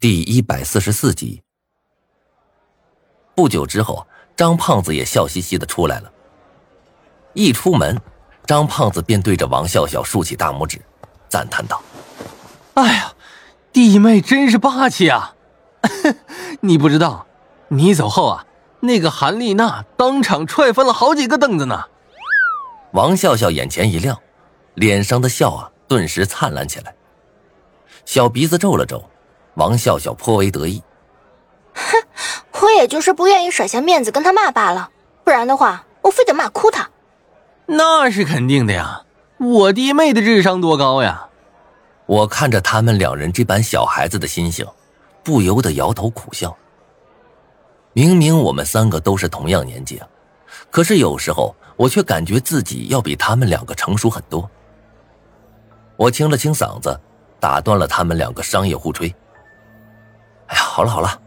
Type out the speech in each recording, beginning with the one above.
第一百四十四集。不久之后，张胖子也笑嘻嘻的出来了。一出门，张胖子便对着王笑笑竖起大拇指，赞叹道：“哎呀，弟妹真是霸气啊！你不知道，你走后啊，那个韩丽娜当场踹翻了好几个凳子呢。”王笑笑眼前一亮，脸上的笑啊顿时灿烂起来，小鼻子皱了皱。王笑笑颇为得意，哼，我也就是不愿意甩下面子跟他骂罢了，不然的话，我非得骂哭他。那是肯定的呀，我弟妹的智商多高呀！我看着他们两人这般小孩子的心性，不由得摇头苦笑。明明我们三个都是同样年纪啊，可是有时候我却感觉自己要比他们两个成熟很多。我清了清嗓子，打断了他们两个商业互吹。哎呀，好了好了，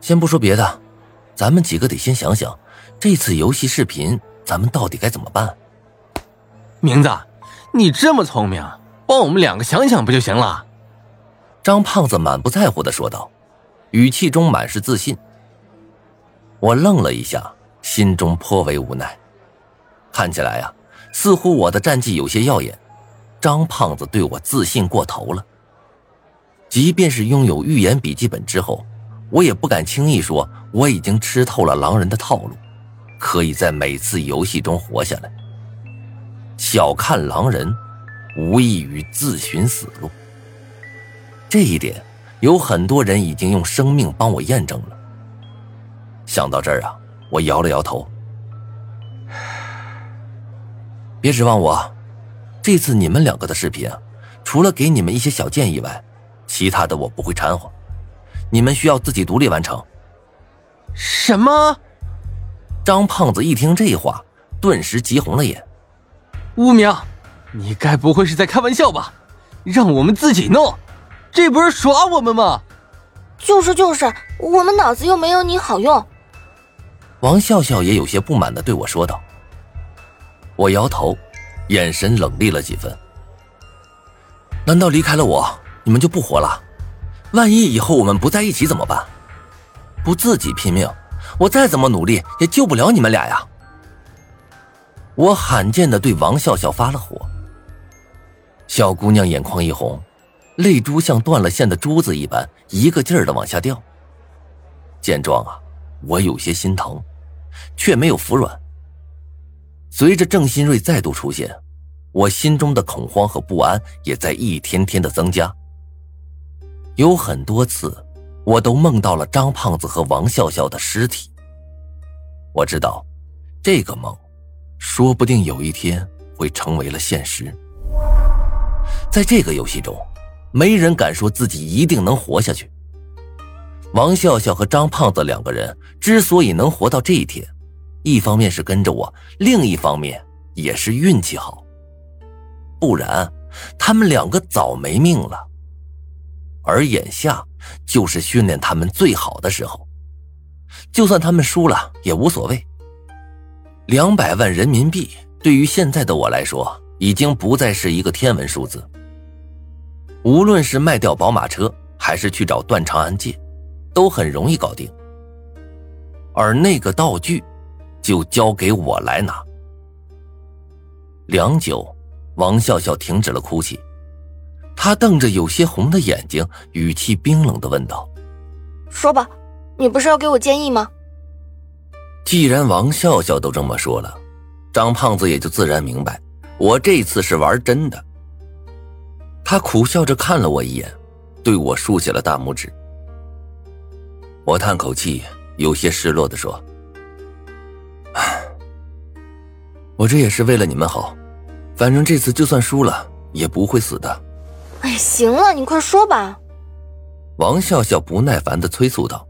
先不说别的，咱们几个得先想想，这次游戏视频咱们到底该怎么办。明子，你这么聪明，帮我们两个想想不就行了？张胖子满不在乎的说道，语气中满是自信。我愣了一下，心中颇为无奈。看起来呀，似乎我的战绩有些耀眼，张胖子对我自信过头了。即便是拥有预言笔记本之后，我也不敢轻易说我已经吃透了狼人的套路，可以在每次游戏中活下来。小看狼人，无异于自寻死路。这一点，有很多人已经用生命帮我验证了。想到这儿啊，我摇了摇头。别指望我，这次你们两个的视频啊，除了给你们一些小建议外，其他的我不会掺和，你们需要自己独立完成。什么？张胖子一听这话，顿时急红了眼。吴明，你该不会是在开玩笑吧？让我们自己弄，这不是耍我们吗？就是就是，我们脑子又没有你好用。王笑笑也有些不满的对我说道。我摇头，眼神冷厉了几分。难道离开了我？你们就不活了？万一以后我们不在一起怎么办？不自己拼命，我再怎么努力也救不了你们俩呀！我罕见的对王笑笑发了火。小姑娘眼眶一红，泪珠像断了线的珠子一般，一个劲儿的往下掉。见状啊，我有些心疼，却没有服软。随着郑新瑞再度出现，我心中的恐慌和不安也在一天天的增加。有很多次，我都梦到了张胖子和王笑笑的尸体。我知道，这个梦，说不定有一天会成为了现实。在这个游戏中，没人敢说自己一定能活下去。王笑笑和张胖子两个人之所以能活到这一天，一方面是跟着我，另一方面也是运气好。不然，他们两个早没命了。而眼下就是训练他们最好的时候，就算他们输了也无所谓。两百万人民币对于现在的我来说，已经不再是一个天文数字。无论是卖掉宝马车，还是去找段长安借，都很容易搞定。而那个道具，就交给我来拿。良久，王笑笑停止了哭泣。他瞪着有些红的眼睛，语气冰冷的问道：“说吧，你不是要给我建议吗？”既然王笑笑都这么说了，张胖子也就自然明白，我这次是玩真的。他苦笑着看了我一眼，对我竖起了大拇指。我叹口气，有些失落的说：“唉，我这也是为了你们好，反正这次就算输了，也不会死的。”哎，行了，你快说吧。王笑笑不耐烦的催促道：“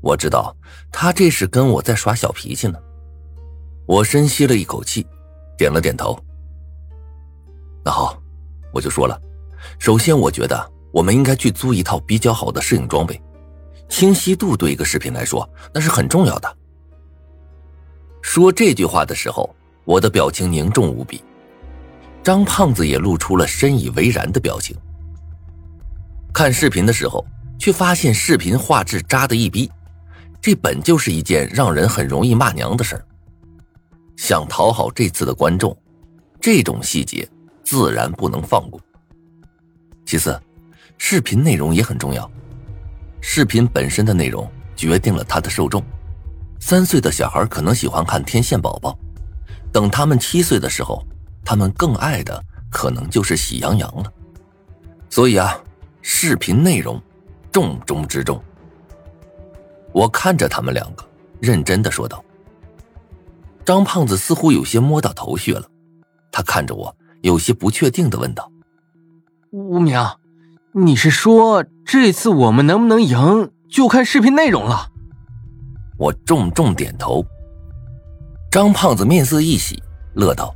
我知道，他这是跟我在耍小脾气呢。”我深吸了一口气，点了点头。那好，我就说了，首先，我觉得我们应该去租一套比较好的摄影装备，清晰度对一个视频来说那是很重要的。说这句话的时候，我的表情凝重无比。张胖子也露出了深以为然的表情。看视频的时候，却发现视频画质渣的一逼，这本就是一件让人很容易骂娘的事儿。想讨好这次的观众，这种细节自然不能放过。其次，视频内容也很重要，视频本身的内容决定了它的受众。三岁的小孩可能喜欢看天线宝宝，等他们七岁的时候，他们更爱的可能就是喜羊羊了。所以啊，视频内容重中之重。我看着他们两个，认真的说道。张胖子似乎有些摸到头绪了，他看着我，有些不确定的问道：“吴明，你是说这次我们能不能赢，就看视频内容了？”我重重点头。张胖子面色一喜，乐道：“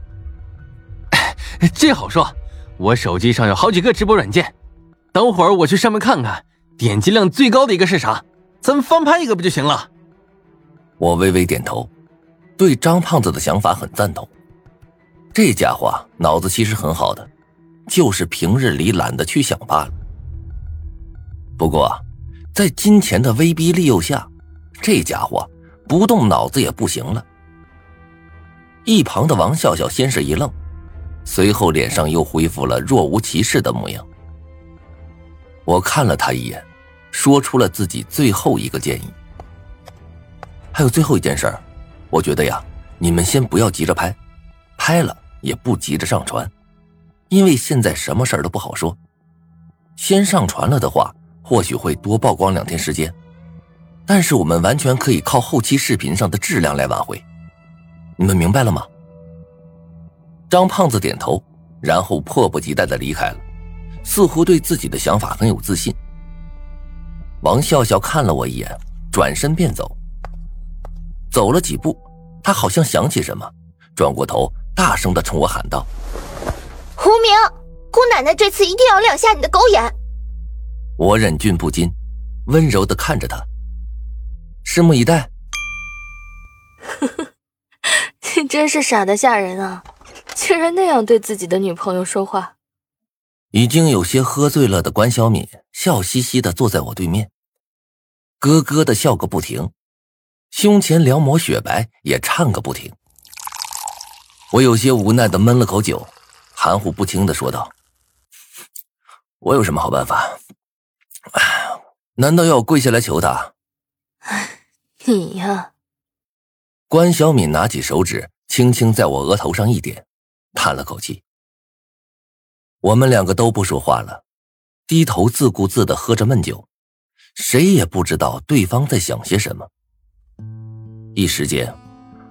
这好说，我手机上有好几个直播软件，等会儿我去上面看看，点击量最高的一个是啥，咱们翻拍一个不就行了？”我微微点头，对张胖子的想法很赞同。这家伙脑子其实很好的，就是平日里懒得去想罢了。不过，在金钱的威逼利诱下。这家伙不动脑子也不行了。一旁的王笑笑先是一愣，随后脸上又恢复了若无其事的模样。我看了他一眼，说出了自己最后一个建议。还有最后一件事，我觉得呀，你们先不要急着拍，拍了也不急着上传，因为现在什么事儿都不好说。先上传了的话，或许会多曝光两天时间。但是我们完全可以靠后期视频上的质量来挽回，你们明白了吗？张胖子点头，然后迫不及待的离开了，似乎对自己的想法很有自信。王笑笑看了我一眼，转身便走。走了几步，他好像想起什么，转过头，大声的冲我喊道：“胡明，姑奶奶这次一定要亮瞎你的狗眼！”我忍俊不禁，温柔的看着他。拭目以待。呵呵，你真是傻的吓人啊！竟然那样对自己的女朋友说话。已经有些喝醉了的关小敏笑嘻嘻的坐在我对面，咯咯的笑个不停，胸前两抹雪白也颤个不停。我有些无奈的闷了口酒，含糊不清的说道：“我有什么好办法？难道要我跪下来求他？” 你呀，关小敏拿起手指，轻轻在我额头上一点，叹了口气。我们两个都不说话了，低头自顾自的喝着闷酒，谁也不知道对方在想些什么。一时间，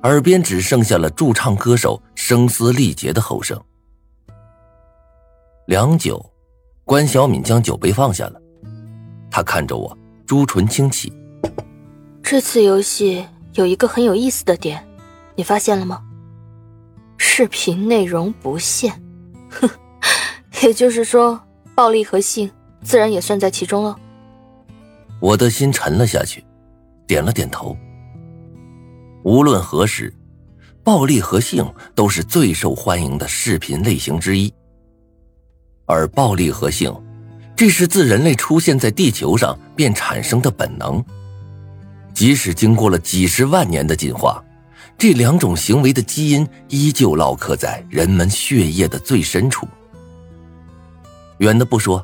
耳边只剩下了驻唱歌手声嘶力竭的吼声。良久，关小敏将酒杯放下了，她看着我，朱唇轻启。这次游戏有一个很有意思的点，你发现了吗？视频内容不限，哼，也就是说，暴力和性自然也算在其中了。我的心沉了下去，点了点头。无论何时，暴力和性都是最受欢迎的视频类型之一，而暴力和性，这是自人类出现在地球上便产生的本能。即使经过了几十万年的进化，这两种行为的基因依旧烙刻在人们血液的最深处。远的不说，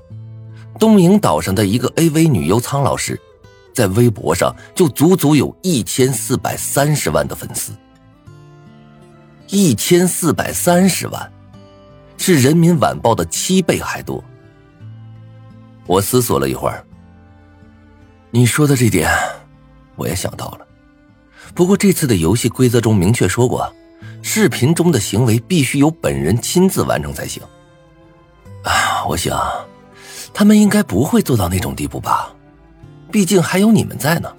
东瀛岛上的一个 AV 女优苍老师，在微博上就足足有一千四百三十万的粉丝。一千四百三十万，是人民晚报的七倍还多。我思索了一会儿，你说的这点。我也想到了，不过这次的游戏规则中明确说过，视频中的行为必须由本人亲自完成才行。啊，我想，他们应该不会做到那种地步吧？毕竟还有你们在呢。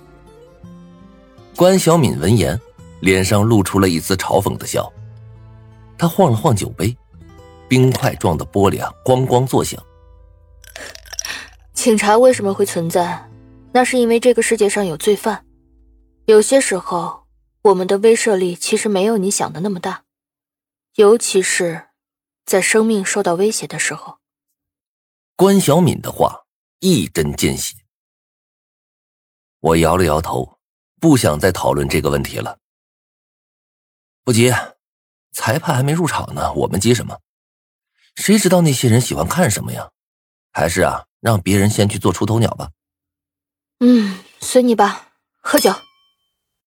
关小敏闻言，脸上露出了一丝嘲讽的笑，他晃了晃酒杯，冰块状的玻璃啊，咣咣作响。警察为什么会存在？那是因为这个世界上有罪犯。有些时候，我们的威慑力其实没有你想的那么大，尤其是在生命受到威胁的时候。关小敏的话一针见血，我摇了摇头，不想再讨论这个问题了。不急，裁判还没入场呢，我们急什么？谁知道那些人喜欢看什么呀？还是啊，让别人先去做出头鸟吧。嗯，随你吧，喝酒。